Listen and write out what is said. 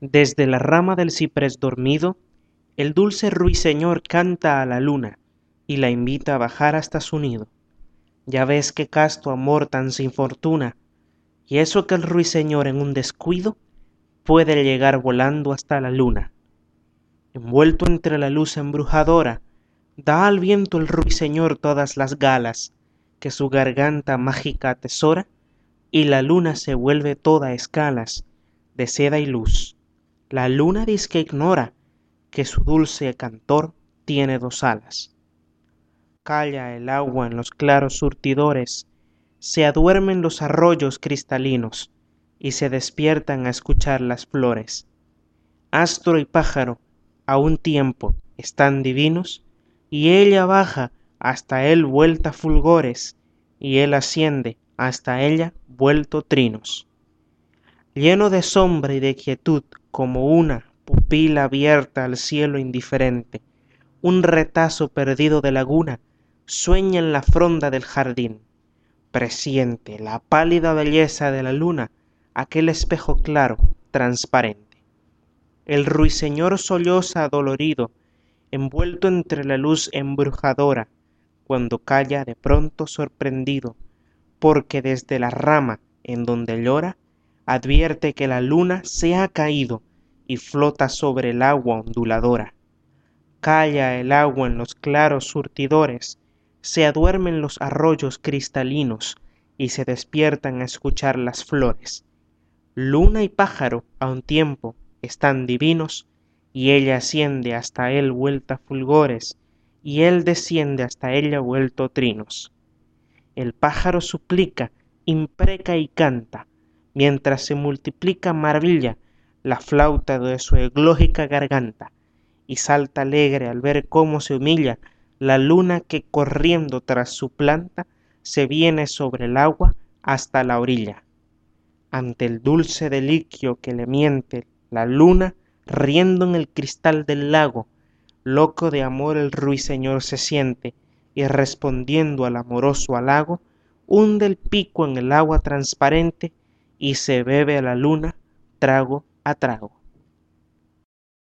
Desde la rama del ciprés dormido, el dulce ruiseñor canta a la luna y la invita a bajar hasta su nido. Ya ves qué casto amor tan sin fortuna, y eso que el ruiseñor en un descuido puede llegar volando hasta la luna. Envuelto entre la luz embrujadora, da al viento el ruiseñor todas las galas que su garganta mágica atesora, y la luna se vuelve toda escalas de seda y luz. La luna dice que ignora que su dulce cantor tiene dos alas. Calla el agua en los claros surtidores, se aduermen los arroyos cristalinos y se despiertan a escuchar las flores. Astro y pájaro a un tiempo están divinos y ella baja hasta él vuelta fulgores y él asciende hasta ella vuelto trinos lleno de sombra y de quietud como una pupila abierta al cielo indiferente, un retazo perdido de laguna sueña en la fronda del jardín. Presiente la pálida belleza de la luna, aquel espejo claro, transparente. El ruiseñor solloza dolorido, envuelto entre la luz embrujadora, cuando calla de pronto sorprendido, porque desde la rama en donde llora, advierte que la luna se ha caído y flota sobre el agua onduladora. Calla el agua en los claros surtidores, se aduermen los arroyos cristalinos y se despiertan a escuchar las flores. Luna y pájaro a un tiempo están divinos y ella asciende hasta él vuelta fulgores y él desciende hasta ella vuelto trinos. El pájaro suplica, impreca y canta, mientras se multiplica maravilla la flauta de su eglógica garganta, y salta alegre al ver cómo se humilla la luna que corriendo tras su planta se viene sobre el agua hasta la orilla. Ante el dulce deliquio que le miente la luna, riendo en el cristal del lago, loco de amor el ruiseñor se siente, y respondiendo al amoroso halago, hunde el pico en el agua transparente y se bebe a la luna trago a trago.